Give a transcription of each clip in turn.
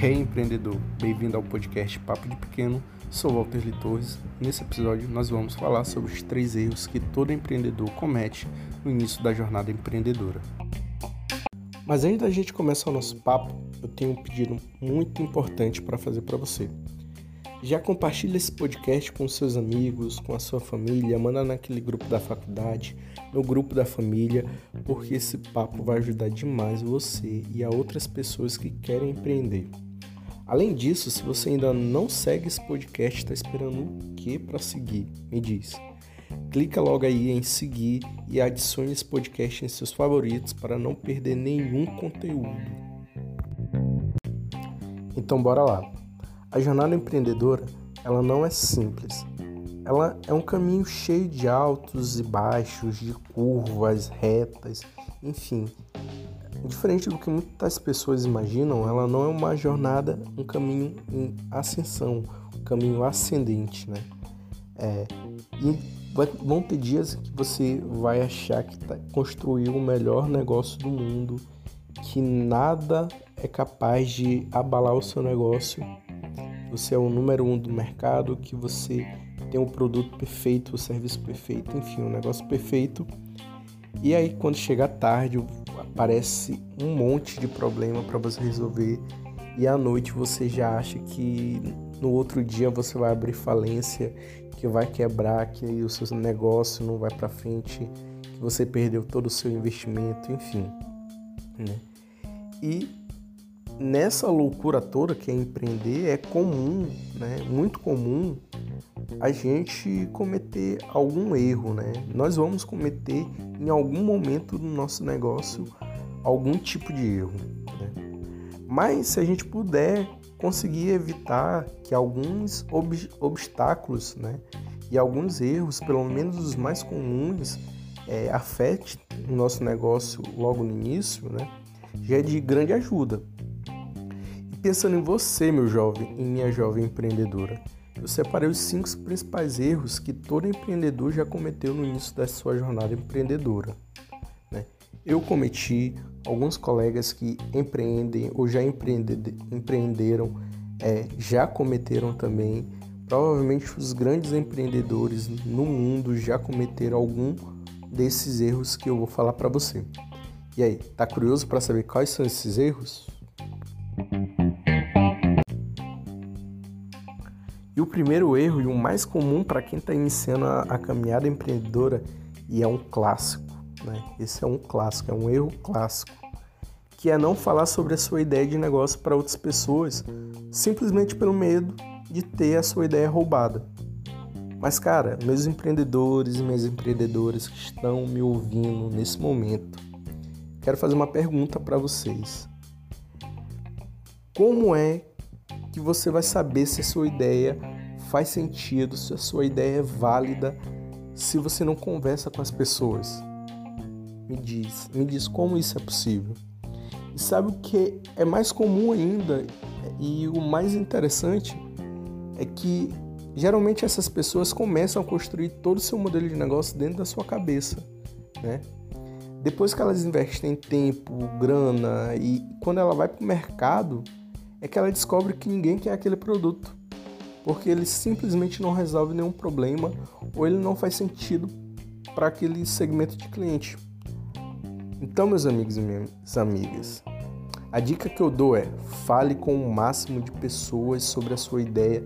Hey empreendedor, bem-vindo ao podcast Papo de Pequeno. Sou Walter Torres. Nesse episódio nós vamos falar sobre os três erros que todo empreendedor comete no início da jornada empreendedora. Mas antes da gente começar o nosso papo, eu tenho um pedido muito importante para fazer para você. Já compartilhe esse podcast com seus amigos, com a sua família, manda naquele grupo da faculdade, no grupo da família, porque esse papo vai ajudar demais você e a outras pessoas que querem empreender. Além disso, se você ainda não segue esse podcast, está esperando o que para seguir? Me diz. Clica logo aí em seguir e adicione esse podcast em seus favoritos para não perder nenhum conteúdo. Então bora lá. A jornada empreendedora, ela não é simples. Ela é um caminho cheio de altos e baixos, de curvas, retas, enfim. Diferente do que muitas pessoas imaginam, ela não é uma jornada, um caminho em ascensão, um caminho ascendente, né? É, e vão ter dias que você vai achar que tá, construiu o melhor negócio do mundo, que nada é capaz de abalar o seu negócio você é o número um do mercado, que você tem o produto perfeito, o serviço perfeito, enfim, o negócio perfeito. E aí, quando chega tarde, aparece um monte de problema para você resolver. E à noite você já acha que no outro dia você vai abrir falência, que vai quebrar, que o seu negócio não vai para frente, que você perdeu todo o seu investimento, enfim. Né? E nessa loucura toda que é empreender, é comum, né? Muito comum a gente cometer algum erro, né? Nós vamos cometer em algum momento do nosso negócio algum tipo de erro, né? Mas se a gente puder conseguir evitar que alguns ob obstáculos, né? E alguns erros, pelo menos os mais comuns, é, afete o nosso negócio logo no início, né? Já é de grande ajuda pensando em você, meu jovem e minha jovem empreendedora, eu separei os cinco principais erros que todo empreendedor já cometeu no início da sua jornada empreendedora. Né? Eu cometi, alguns colegas que empreendem ou já empreenderam é, já cometeram também. Provavelmente os grandes empreendedores no mundo já cometeram algum desses erros que eu vou falar para você. E aí, tá curioso para saber quais são esses erros? E o primeiro erro, e o mais comum para quem está iniciando a, a, caminhada empreendedora, e é um clássico, né? Esse é um clássico, é um erro clássico, que é não falar sobre a sua ideia de negócio para outras pessoas, simplesmente pelo medo de ter a sua ideia roubada. Mas, cara, meus empreendedores e minhas empreendedoras que estão me ouvindo nesse momento, quero fazer uma pergunta para vocês. Como é que você vai saber se a sua ideia faz sentido, se a sua ideia é válida, se você não conversa com as pessoas. Me diz, me diz como isso é possível. E sabe o que é mais comum ainda e o mais interessante é que geralmente essas pessoas começam a construir todo o seu modelo de negócio dentro da sua cabeça, né? Depois que elas investem tempo, grana e quando ela vai para o mercado, é que ela descobre que ninguém quer aquele produto, porque ele simplesmente não resolve nenhum problema ou ele não faz sentido para aquele segmento de cliente. Então, meus amigos e minhas amigas, a dica que eu dou é: fale com o máximo de pessoas sobre a sua ideia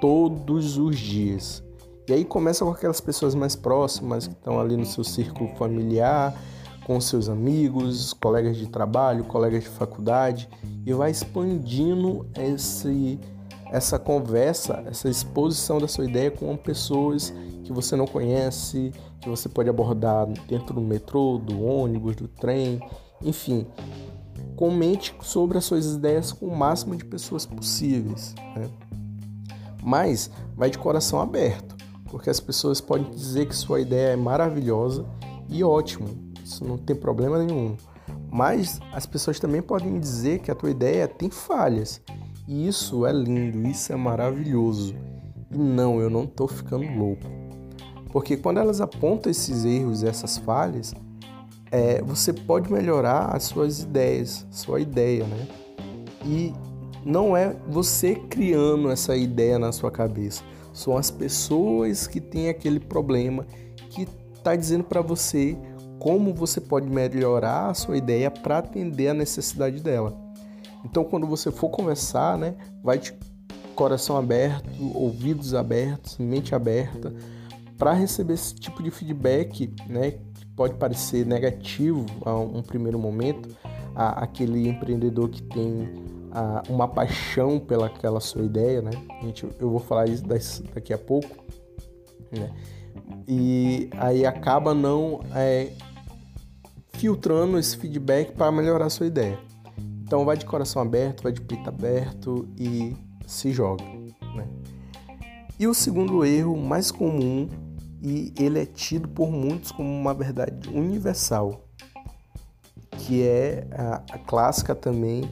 todos os dias. E aí começa com aquelas pessoas mais próximas que estão ali no seu círculo familiar, com seus amigos, colegas de trabalho, colegas de faculdade e vai expandindo esse, essa conversa, essa exposição da sua ideia com pessoas que você não conhece, que você pode abordar dentro do metrô, do ônibus, do trem, enfim. Comente sobre as suas ideias com o máximo de pessoas possíveis. Né? Mas vai de coração aberto, porque as pessoas podem dizer que sua ideia é maravilhosa e ótimo, isso não tem problema nenhum. Mas as pessoas também podem dizer que a tua ideia tem falhas. E isso é lindo, isso é maravilhoso. E não, eu não estou ficando louco. Porque quando elas apontam esses erros, essas falhas, é, você pode melhorar as suas ideias, sua ideia, né? E não é você criando essa ideia na sua cabeça, são as pessoas que têm aquele problema que está dizendo para você como você pode melhorar a sua ideia para atender a necessidade dela. Então, quando você for conversar, né, vai de coração aberto, ouvidos abertos, mente aberta, para receber esse tipo de feedback, né, que pode parecer negativo a um primeiro momento, a, aquele empreendedor que tem a, uma paixão pelaquela sua ideia, né? Gente, eu vou falar isso daqui a pouco, né? E aí acaba não é, filtrando esse feedback para melhorar a sua ideia. Então vai de coração aberto, vai de peito aberto e se joga. Né? E o segundo erro mais comum, e ele é tido por muitos como uma verdade universal, que é a, a clássica também,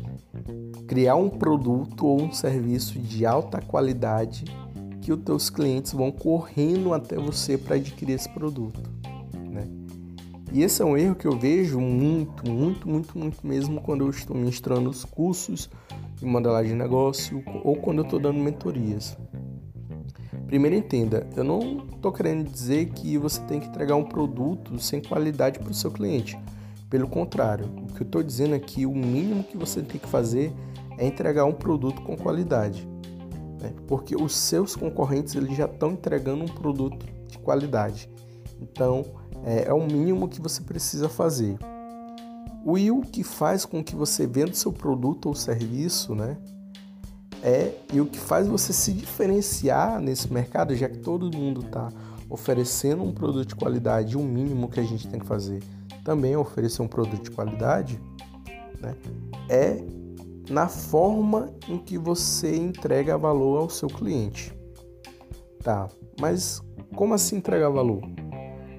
criar um produto ou um serviço de alta qualidade que os teus clientes vão correndo até você para adquirir esse produto. E esse é um erro que eu vejo muito, muito, muito, muito mesmo quando eu estou ministrando os cursos de modelagem de negócio ou quando eu estou dando mentorias. Primeiro entenda, eu não estou querendo dizer que você tem que entregar um produto sem qualidade para o seu cliente. Pelo contrário, o que eu estou dizendo aqui, o mínimo que você tem que fazer é entregar um produto com qualidade. Né? Porque os seus concorrentes eles já estão entregando um produto de qualidade. Então, é, é o mínimo que você precisa fazer. O o que faz com que você venda seu produto ou serviço, né? É e o que faz você se diferenciar nesse mercado, já que todo mundo está oferecendo um produto de qualidade, o mínimo que a gente tem que fazer também é oferecer um produto de qualidade, né? É na forma em que você entrega valor ao seu cliente. Tá, mas como assim entregar valor?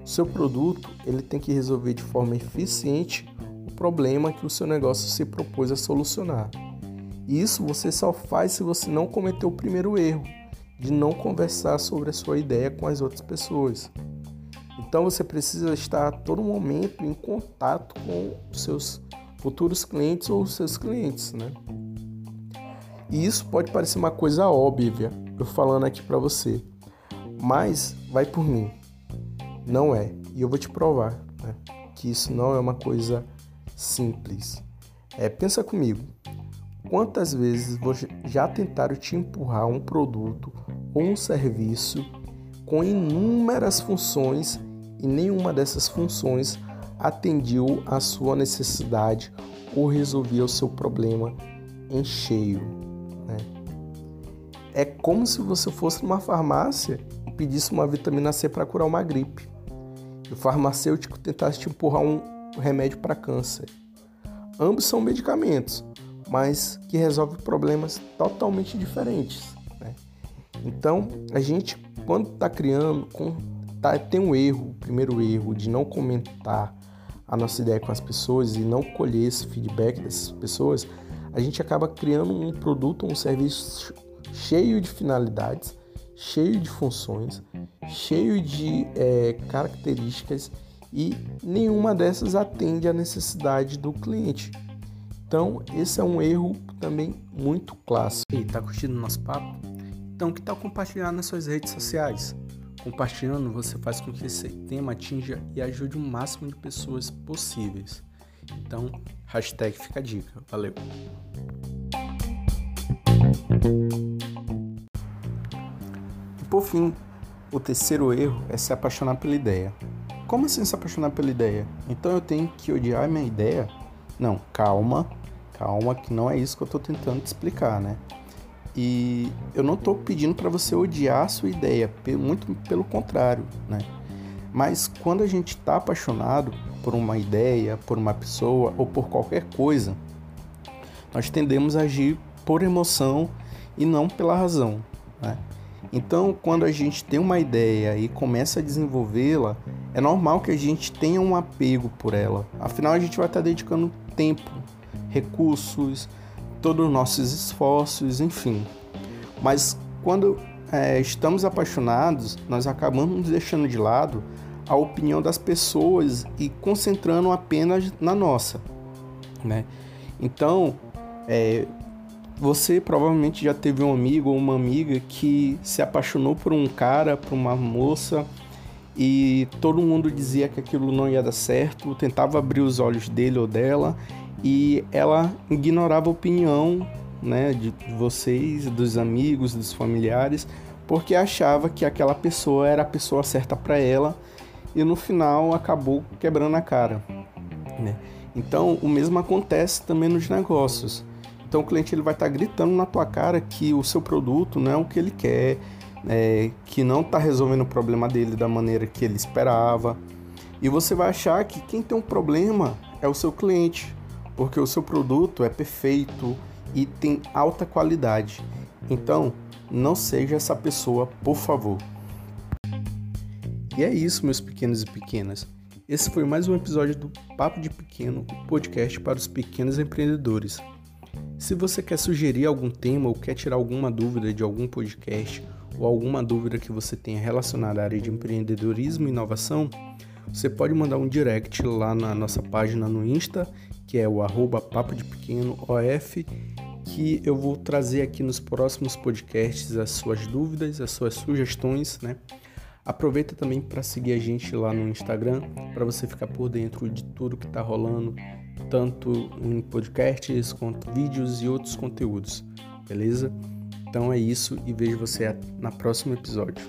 Seu produto ele tem que resolver de forma eficiente o problema que o seu negócio se propôs a solucionar. E isso você só faz se você não cometer o primeiro erro de não conversar sobre a sua ideia com as outras pessoas. Então você precisa estar a todo momento em contato com os seus futuros clientes ou seus clientes, né? E isso pode parecer uma coisa óbvia, eu falando aqui para você, mas vai por mim. Não é. E eu vou te provar né, que isso não é uma coisa simples. É, pensa comigo. Quantas vezes já tentaram te empurrar um produto ou um serviço com inúmeras funções e nenhuma dessas funções atendiu a sua necessidade ou resolvia o seu problema em cheio? Né? É como se você fosse numa farmácia pedisse uma vitamina C para curar uma gripe o farmacêutico tentasse te empurrar um remédio para câncer. Ambos são medicamentos, mas que resolvem problemas totalmente diferentes. Né? Então, a gente, quando está criando, tá, tem um erro, o primeiro erro de não comentar a nossa ideia com as pessoas e não colher esse feedback dessas pessoas, a gente acaba criando um produto, um serviço cheio de finalidades, cheio de funções, cheio de é, características e nenhuma dessas atende à necessidade do cliente. Então, esse é um erro também muito clássico. E tá curtindo nosso papo? Então, que tal compartilhar nas suas redes sociais? Compartilhando, você faz com que esse tema atinja e ajude o máximo de pessoas possíveis. Então, hashtag fica a dica. Valeu! Por fim, o terceiro erro é se apaixonar pela ideia. Como assim se apaixonar pela ideia? Então eu tenho que odiar a minha ideia? Não, calma, calma, que não é isso que eu estou tentando te explicar, né? E eu não estou pedindo para você odiar a sua ideia, muito pelo contrário, né? Mas quando a gente está apaixonado por uma ideia, por uma pessoa ou por qualquer coisa, nós tendemos a agir por emoção e não pela razão, né? Então, quando a gente tem uma ideia e começa a desenvolvê-la, é normal que a gente tenha um apego por ela. Afinal, a gente vai estar dedicando tempo, recursos, todos os nossos esforços, enfim. Mas quando é, estamos apaixonados, nós acabamos deixando de lado a opinião das pessoas e concentrando apenas na nossa, né? Então, é, você provavelmente já teve um amigo ou uma amiga que se apaixonou por um cara, por uma moça e todo mundo dizia que aquilo não ia dar certo, tentava abrir os olhos dele ou dela e ela ignorava a opinião né, de vocês, dos amigos, dos familiares, porque achava que aquela pessoa era a pessoa certa para ela e no final acabou quebrando a cara. Né? Então o mesmo acontece também nos negócios. Então o cliente ele vai estar tá gritando na tua cara que o seu produto não é o que ele quer, é, que não está resolvendo o problema dele da maneira que ele esperava. E você vai achar que quem tem um problema é o seu cliente, porque o seu produto é perfeito e tem alta qualidade. Então, não seja essa pessoa, por favor. E é isso, meus pequenos e pequenas. Esse foi mais um episódio do Papo de Pequeno, o podcast para os pequenos empreendedores. Se você quer sugerir algum tema ou quer tirar alguma dúvida de algum podcast ou alguma dúvida que você tenha relacionada à área de empreendedorismo e inovação, você pode mandar um direct lá na nossa página no Insta, que é o arroba papo de pequeno OF, que eu vou trazer aqui nos próximos podcasts as suas dúvidas, as suas sugestões, né? Aproveita também para seguir a gente lá no Instagram, para você ficar por dentro de tudo que está rolando, tanto em podcasts quanto vídeos e outros conteúdos, beleza? Então é isso e vejo você na próximo episódio.